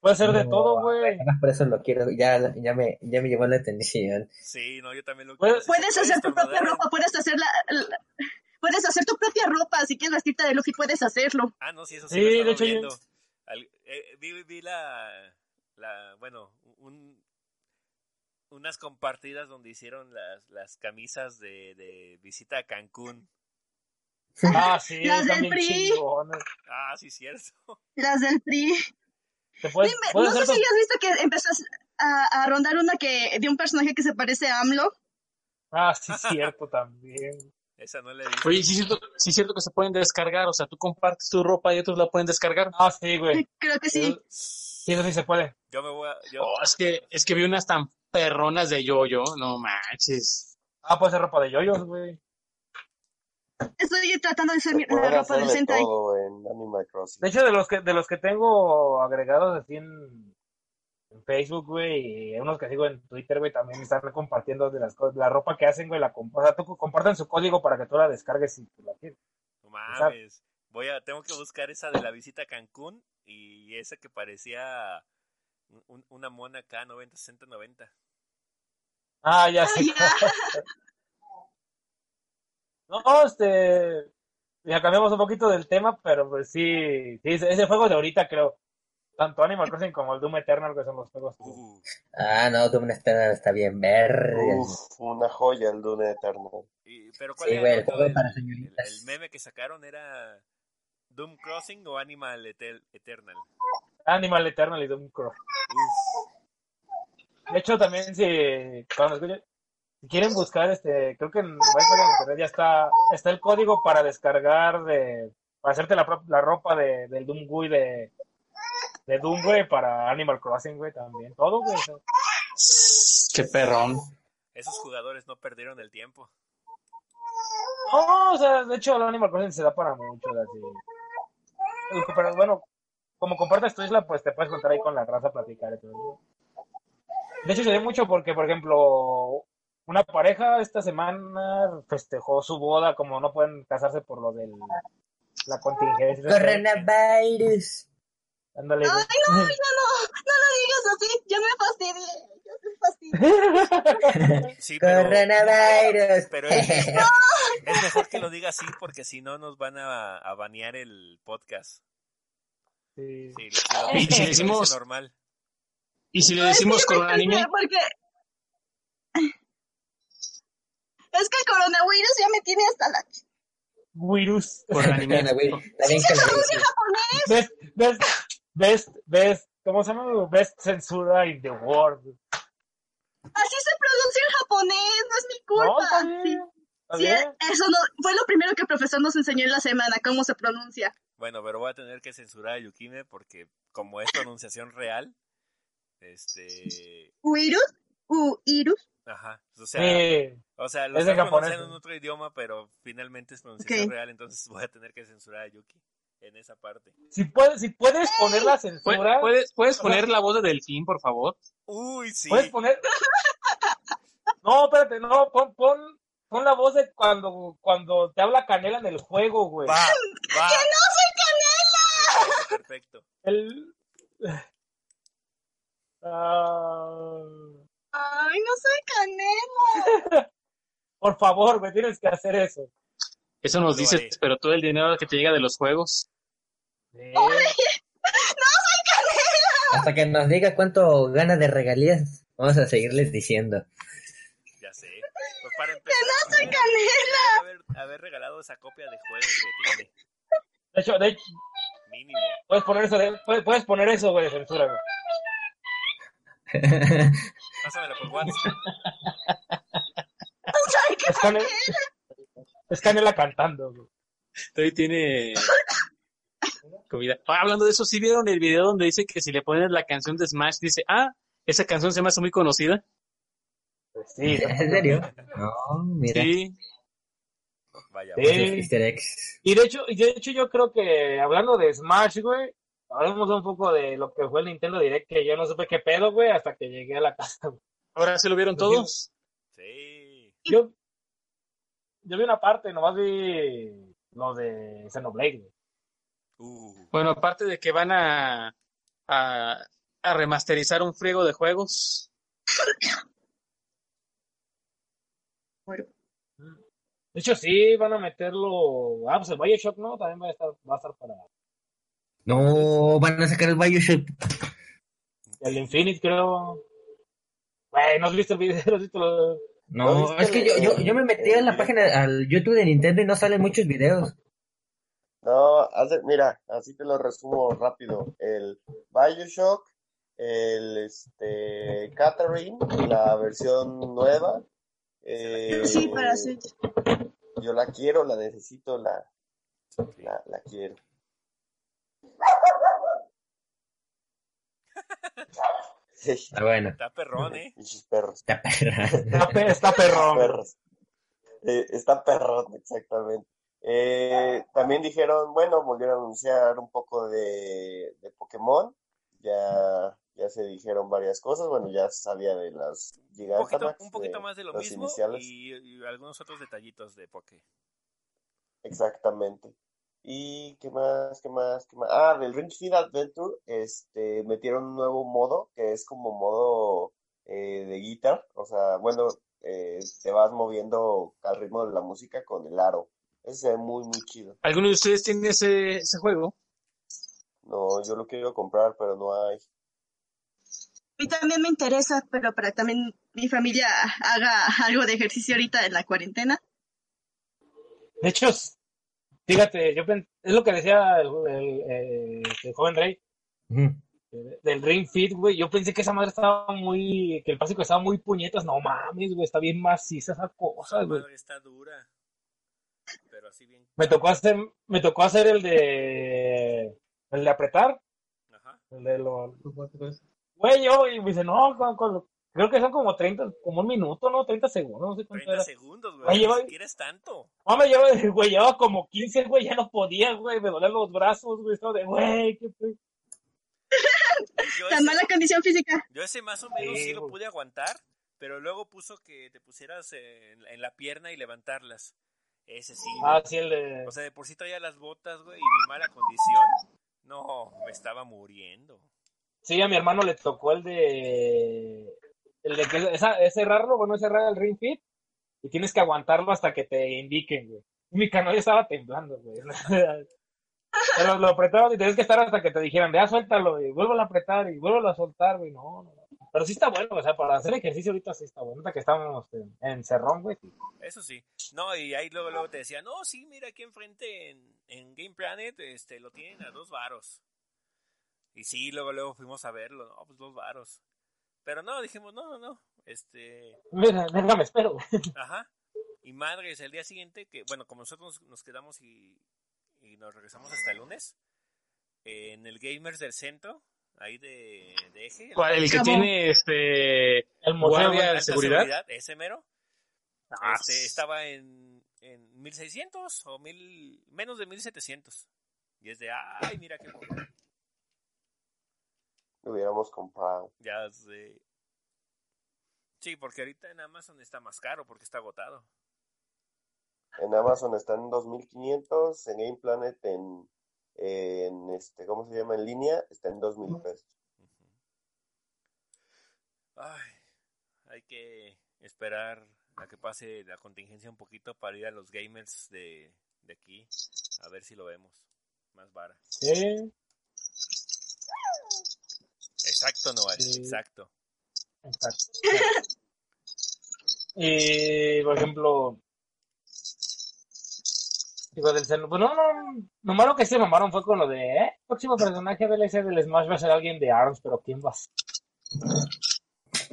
puede ser de No, todo, güey. Nada más Por eso lo quiero. Ya, ya, me, ya me llevó la atención. Sí, no, yo también lo Puedes- quiero. Puedes puede hacer tu propia ropa, puedes hacer la, la- puedes hacer tu propia ropa, si quieres vestirte de Luffy puedes hacerlo. Ah, no, sí, eso sí, Sí, lo de hecho, yo- viendo. Al- eh, vi, vi la, la, bueno, un, unas compartidas donde hicieron las, las camisas de, de visita a Cancún. Ah, sí, Las del PRI. chingones. Ah, sí, cierto. Las del PRI. Te puedes, Dime, puedes no sé si has visto que empezó a, a rondar una que de un personaje que se parece a AMLO. Ah, sí, cierto también. Esa no la he visto. Oye, sí es cierto, sí es cierto que se pueden descargar. O sea, tú compartes tu ropa y otros la pueden descargar. Ah, sí, güey. Creo que sí. Sí, eso sí se puede. Yo me voy a... Yo, Oh, es que, es que vi unas tan perronas de yo-yo. No manches. Ah, puede ser ropa de yoyos, güey. Estoy tratando de hacer mi- la ropa del de Sentai. todo en Animal Crossing. De hecho, de los que de los que tengo agregados así en, en Facebook, güey, y unos que sigo en Twitter, güey, también están compartiendo de las cosas, la ropa que hacen, güey, la comp- o sea, tú comparten su código para que tú la descargues si tú la quieres. no mames. Voy a, tengo que buscar esa de la visita a Cancún y esa que parecía un- una mona acá, 90, 60, 90. Ah, ya sí. ya. No, este, ya cambiamos un poquito del tema, pero pues sí, sí, ese juego de ahorita creo, tanto Animal Crossing como el Doom Eternal, que son los juegos. Uh, Ah, no, Doom Eternal está bien verde. Uf, una joya el Dune Eternal. y- pero ¿cuál Sí, era güey, el juego para señoritas. el meme que sacaron era Doom Crossing o Animal Etel- Eternal. Animal Eternal y Doom Cross. Uf, De hecho, también si, cuando escuchen- si quieren buscar, este, creo que en Wi-Fi en internet ya está, está el código para descargar de, para hacerte la, la ropa de, del Doom Gui de, de Doom, güey, para Animal Crossing, güey, también. Todo, güey. Qué perrón. esos jugadores no perdieron el tiempo. No, o sea, de hecho, el Animal Crossing se da para mucho, así. Pero bueno, como compartes tu isla, pues te puedes contar ahí con la raza a platicar y todo. De hecho, se ve mucho porque, por ejemplo, una pareja esta semana festejó su boda, como no pueden casarse por lo de la contingencia. Coronavirus. Ándale, Ay, no, ya no, no lo digas así, ya me fastidié. Sí, pero, Coronavirus. pero es, es- es mejor que lo diga así porque si no nos van a, a banear el podcast. Sí. Sí, si lo Y si lo decimos- normal. Y si le No, decimos un anime, Porque Es que el coronavirus ya me tiene hasta la... Virus. Por el anime. Lo dices. japonés? Best, best, best, best, ¿cómo se llama? Best censura in the world. Así se pronuncia en japonés, no es mi No, culpa. está Sí, sí, eso no, fue lo primero que el profesor nos enseñó en la semana, cómo se pronuncia. Bueno, pero voy a tener que censurar a Yukime porque como es pronunciación real, este... Uirus, Uirus. Ajá, o sea, Sí. o sea, lo es de está japonés, pronunciando en ¿no? otro idioma, pero finalmente es pronunciación real, entonces voy a tener que censurar a Yuki en esa parte. Si puedes, si puedes poner la ¿Pu- censura, ¿Puedes, ¿Puedes poner la voz de Delfín, por favor? Uy, sí. puedes poner. No, espérate, no, pon, pon, pon la voz de cuando, cuando te habla Canela en el juego, güey. Va, va. ¡Que no soy parece perfecto. El. Ah, Ay, no soy canela. por favor, güey, tienes que hacer eso. Eso nos dices, pero todo el dinero que te llega de los juegos. Sí. Hasta que nos diga cuánto gana de regalías, vamos a seguirles diciendo. Ya sé. Pues para empezar, no soy canela. Haber, haber regalado esa copia de juego que tiene, De hecho, de hecho, mínimo. puedes poner eso, de- puedes, puedes poner eso, güey, censura, güey. Pásamela por WhatsApp. Soy Es Canela, es Canela cantando, güey. Todavía tiene comida. Ah, hablando de eso, ¿sí vieron el video donde dice que si le pones la canción de Smash, dice, ah, esa canción se me hace muy conocida? Pues sí, ¿En serio? No, mira. Sí, Vaya, Sí. Y de hecho, y de hecho yo creo que hablando de Smash, güey, hablemos un poco de lo que fue el Nintendo Direct, que yo no supe qué pedo, güey, hasta que llegué a la casa. güey. ahora sí lo vieron todos. Sí. Yo, yo vi una parte, nomás vi lo de Xenoblade, güey. Uh, Bueno, aparte de que van a, a, a remasterizar un friego de juegos. De hecho, sí, van a meterlo. Ah, pues el Bioshock, ¿no? También va a estar, va a estar para No, van a sacar el Bioshock. el Infinite, creo. Güey, ¿no has visto el video? ¿No has visto lo- No, es que yo, yo, yo me metí en la página, al YouTube de Nintendo y no salen muchos videos. No, hace- mira, así te lo resumo rápido. El Bioshock, el este Catherine, la versión nueva. eh, Sí, para Switch. Yo la quiero, la necesito, la, la, la quiero. Ah, bueno, está perrón, ¿eh? Perros. está perra. Está, pe- está perrón. Eh, está perrón, exactamente. Eh, también dijeron, bueno, volvieron a anunciar un poco de, de Pokémon. Ya, ya se dijeron varias cosas. Bueno, ya sabía de las Un poquito, un poquito de más de lo mismo iniciales. y, y algunos otros detallitos de Poké. Exactamente. ¿Y qué más? ¿Qué más? ¿Qué más? Ah, del Ring Fit Adventure, este, metieron un nuevo modo que es como modo eh, de guitar. O sea, bueno, eh, te vas moviendo al ritmo de la música con el aro. Ese se ve muy, muy chido. ¿Alguno de ustedes tiene ese, ese juego? No, yo lo quiero comprar, pero no hay. A mí también me interesa, pero para también mi familia haga algo de ejercicio ahorita en la cuarentena. De hecho, fíjate, yo es lo que decía el, el- el- el joven Rey eh, del Ring Fit, güey. Yo pensé que esa madre estaba muy, que el básico estaba muy puñetas. No mames, güey, está bien maciza esa cosa, La güey. está dura. Pero así bien. Me tocó hacer, me tocó hacer el de, el de apretar, Ajá. el de lo, güey, yo, y me dice, no, con- con- creo que son como 30, como un minuto, ¿no? 30 segundos, no sé cuánto 30 era. segundos, güey. Ni voy- siquiera es tanto. No, me llevaba, güey, llevaba como 15, güey, ya no podía, güey, me dolían los brazos, güey, estaba de, güey, qué Yo Tan ese, mala condición física. yo ese más o menos sí, Sí, lo pude aguantar, pero luego puso que te pusieras en, en la pierna y levantarlas. Ese sí. Ah, sí, el de, O sea, de por sí traía las botas, güey, y mi mala condición. No, me estaba muriendo. sí, a mi hermano le tocó el de, el de que, esa, es cerrarlo, bueno, es cerrar el Ring Fit, y tienes que aguantarlo hasta que te indiquen, güey. Mi canal estaba temblando, güey. Pero lo apretabas y tenías que estar hasta que te dijeran, ya suéltalo, y vuelvo a apretar, y vuelvo a soltar, güey, no, no. Pero sí está bueno, o sea, para hacer ejercicio ahorita sí está bueno. Ahorita que estamos en, en Cerrón, güey. Eso sí. No, y ahí luego, luego te decía, no, sí, mira aquí enfrente en, en Game Planet, este, lo tienen a dos varos. Y sí, luego, luego fuimos a verlo, no, pues dos varos. Pero no, dijimos, no, no, no, este, Mira, déjame, espero. ajá. Y madres, el día siguiente, que, bueno, como nosotros nos, nos quedamos y, y nos regresamos hasta el lunes, en el Gamers del centro, ahí de, de eje. el- ¿Cuál? El que tiene este El guardia de seguridad. ese mero, Ah, este, estaba en, en 1600 o mil, menos de 1700. Y es de, ay, mira qué bueno. Lo hubiéramos comprado. Ya sé. Sí, porque ahorita en Amazon está más caro porque está agotado. En Amazon está en 2500, en Game Planet en, en este, ¿cómo se llama? En línea está en 2000 pesos. Ujú. Ay, hay que esperar a que pase la contingencia un poquito para ir a los gamers de, de aquí, a ver si lo vemos. Más vara. Sí, Exacto, Noel, Sí. exacto. exacto. Y, por ejemplo, digo, del cel- pues no, no, lo malo que se mamaron fue con lo de, eh, próximo personaje DLC del Smash va a ser alguien de ARMS, pero ¿quién va a ser?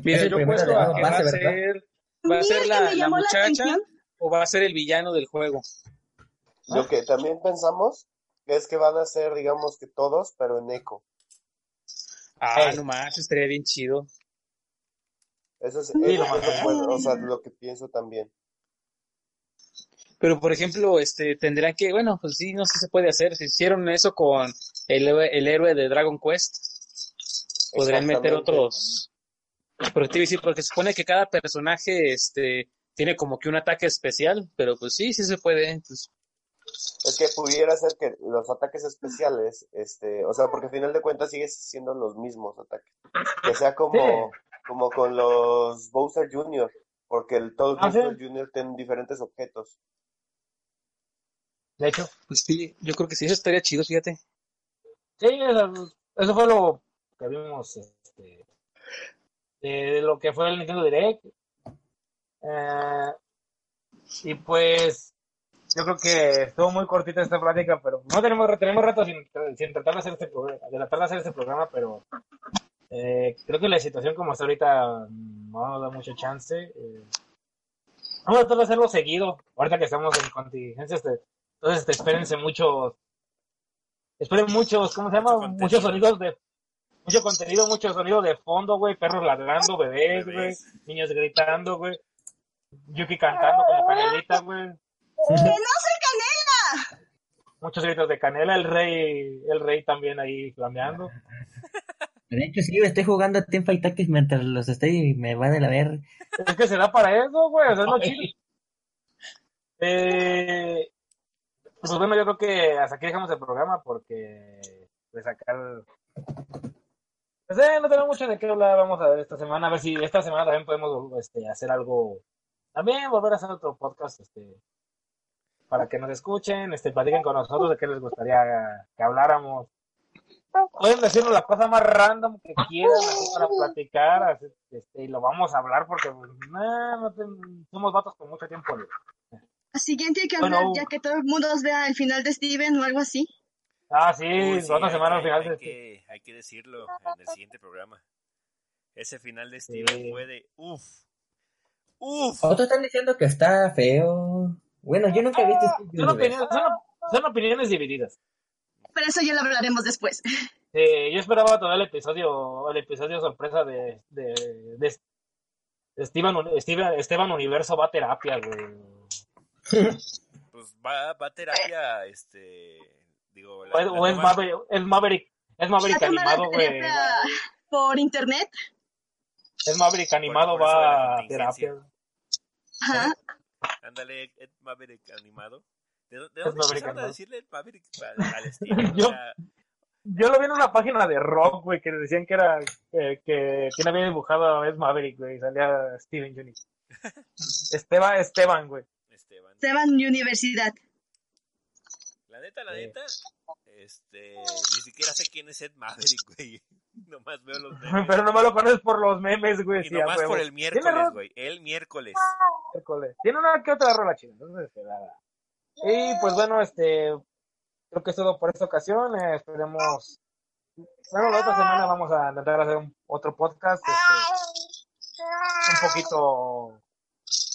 Mira, el yo puesto a que va a ser, va a ser la, la muchacha o va a ser el villano del juego. Lo que también pensamos es que van a ser, digamos que todos, pero en eco. Ah, Ey. no más, estaría bien chido. Eso es, eso lo es lo que puedo- o sea, lo que pienso también. Pero por ejemplo, este tendrían que, bueno, pues sí, no sé si se puede hacer. Si hicieron eso con el, héroe- el héroe de Dragon Quest, podrían meter otros. Pero te decir, porque se supone que cada personaje este tiene como que un ataque especial, pero pues sí, sí se puede. Pues, Es que pudiera ser que los ataques especiales, este, o sea, porque al final de cuentas sigue siendo los mismos ataques. Que sea como, como con los Bowser Jr., porque el, todos los Ah, sí. Bowser Jr. tienen diferentes objetos. De hecho, pues sí, yo creo que sí, eso estaría chido, fíjate. sí, eso, eso fue lo que vimos, este, de lo que fue el Nintendo Direct. Eh, y pues, yo creo que estuvo muy cortita esta plática, pero no tenemos, tenemos rato sin, sin tratar de hacer este programa, de tratar de hacer este programa, pero eh, creo que la situación como está ahorita no nos da mucho chance. eh. vamos a tratar de hacerlo seguido, ahorita que estamos en contingencia, este, entonces este, espérense muchos, esperen muchos, ¿cómo se llama? Mucho. Muchos sonidos de, mucho contenido, mucho sonido de fondo, güey, perros ladrando, bebés, güey, niños gritando, güey, Yuki cantando como canelita, güey. ¡Que no soy canela! Muchos gritos de canela, el rey, el rey también ahí flameando. De hecho, sí, estoy jugando Teamfight Tactics mientras los estoy y me va de la ver. Es que se da para eso, güey, o sea, es lo chido. Eh, pues bueno, yo creo que hasta aquí dejamos el programa porque de sacar... Pues eh, no tenemos mucho de qué hablar, vamos a ver esta semana, a ver si esta semana también podemos este, hacer algo, también volver a hacer otro podcast, este, para que nos escuchen, este, platiquen con nosotros de qué les gustaría que habláramos. Pueden decirnos la cosa más random que quieran así para platicar, este, y lo vamos a hablar porque pues, no somos vatos con mucho tiempo. Siguiente hay que Bueno. hablar ya que todo el mundo vea el final de Steven o algo así. Ah, sí, Uy, sí, otra hay semana al que- final. hay de- que, hay que decirlo en el siguiente programa. Ese final de Sí. Steven fue de uff. Uff. Otros están diciendo que está feo. Bueno, yo nunca he visto Steven Son opiniones, son, son opiniones divididas. Pero eso ya lo hablaremos después. Eh, yo esperaba todo el episodio, el episodio sorpresa de, de, de, Uni- Steven- Esteban Universo va a terapia, güey. Pues va, va a terapia, este. Digo, la, O es, la o es Maverick, es Maverick, es Maverick ¿Va a tomar animado, güey. por internet? Es Maverick animado, por va a terapia. Ajá. Ándale, Ed Maverick animado. ¿De, dónde Maverick empezaron a animado. decirle Ed Maverick al? Yo- O sea, Yo lo vi en una página de rock, güey, que decían que era, que, que quien había dibujado es Maverick, güey, y salía Steven Juni. Esteban, Esteban, güey. Esteban. Esteban Universidad. La neta, la neta, este, ni siquiera sé quién es Ed Maverick, güey. Nomás veo los memes. Pero no me lo conoces por los memes, güey. Y nomás por el miércoles, güey. El miércoles. miércoles. Tiene una que otra rola chida. Entonces, nada. Y pues bueno, este. Creo que es todo por esta ocasión. eh, esperemos. Bueno, la otra semana vamos a intentar hacer un, otro podcast. Este, un poquito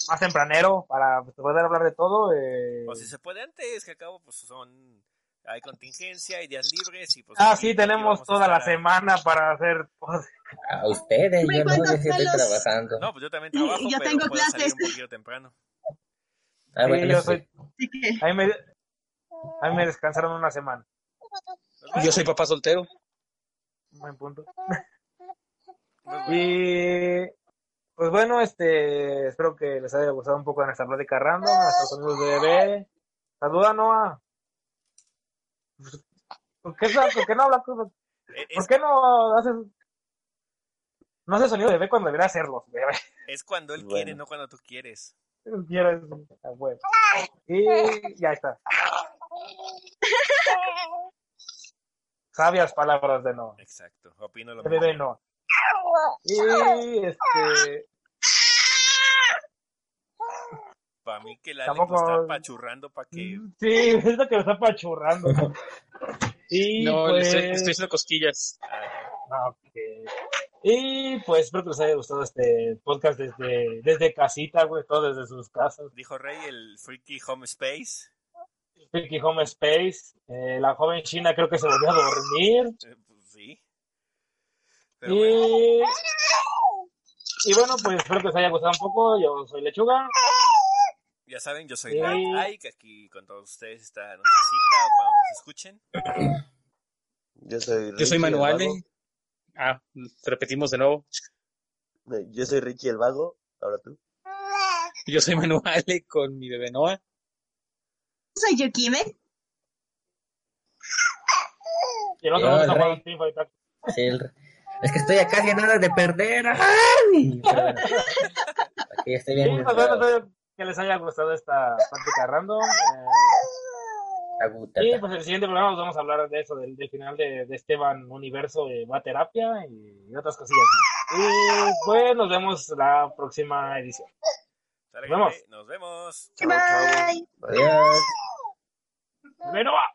más tempranero para poder hablar de todo. eh. O si se puede antes, que acabo, pues son. Hay contingencia, hay días libres y pues. Ah, sí, tenemos toda la a- semana para hacer. A ustedes, yo no, yo ¿cuántos sí estoy trabajando. No, pues yo también trabajo, y yo pero tengo puedo salir clases. un poquito temprano. Ah, Sí, yo soy, a, mí me, a mí me descansaron una semana. Yo soy papá soltero. Buen punto. Pues, Y pues bueno, este espero que les haya gustado un poco de nuestra plática random, nuestros sonidos de bebé. Saluda Noah. ¿Por qué, no- por qué no hablas? ¿Por eh, es, qué no haces no haces sonido de bebé cuando debería hacerlos? bebé? es cuando él Bueno. quiere, no cuando tú quieres. Quieres, a huevo. Y ya está. Sabias palabras de Noah. Exacto, opino lo De mismo. bebé Noah. Y este Para mí que la Tampoco- está apachurrando para que. Sí, es lo que me está apachurrando. Y No, le pues... estoy, estoy haciendo cosquillas. ah, ok. Y pues espero que les haya gustado este podcast desde, desde casita, güey, todo desde sus casas. Dijo Rey el Freaky Home Space. Freaky Home Space. eh, la joven China creo que se volvió a dormir. Eh, sí. Pero bueno, Y... y bueno, pues espero que les haya gustado un poco. Yo soy Lechuga. ya saben, yo soy Sí. Ike, aquí con todos ustedes esta nochecita o cuando nos escuchen. Yo soy Yo soy Richie Manuale. Vago. Ah, repetimos de nuevo. Eh, Yo soy Richie el Vago. Ahora tú. Yo soy Manuale con mi bebé Noah. soy Yukime. Y el otro no está jugando. Sí, Es que estoy a casi nada de perder. ¡Ay! Pero bueno, aquí estoy Sí, bien. pues bueno, espero que les haya gustado esta plática random. eh, Aguta. Y pues el siguiente programa nos vamos a hablar de eso, del, del final de, de Esteban Universo de Va a Terapia y otras cosillas. más. Y pues nos vemos la próxima edición. Nos vemos. Nos vemos. Chao, chao. Bye. Bye. Adiós. ¡Benoa!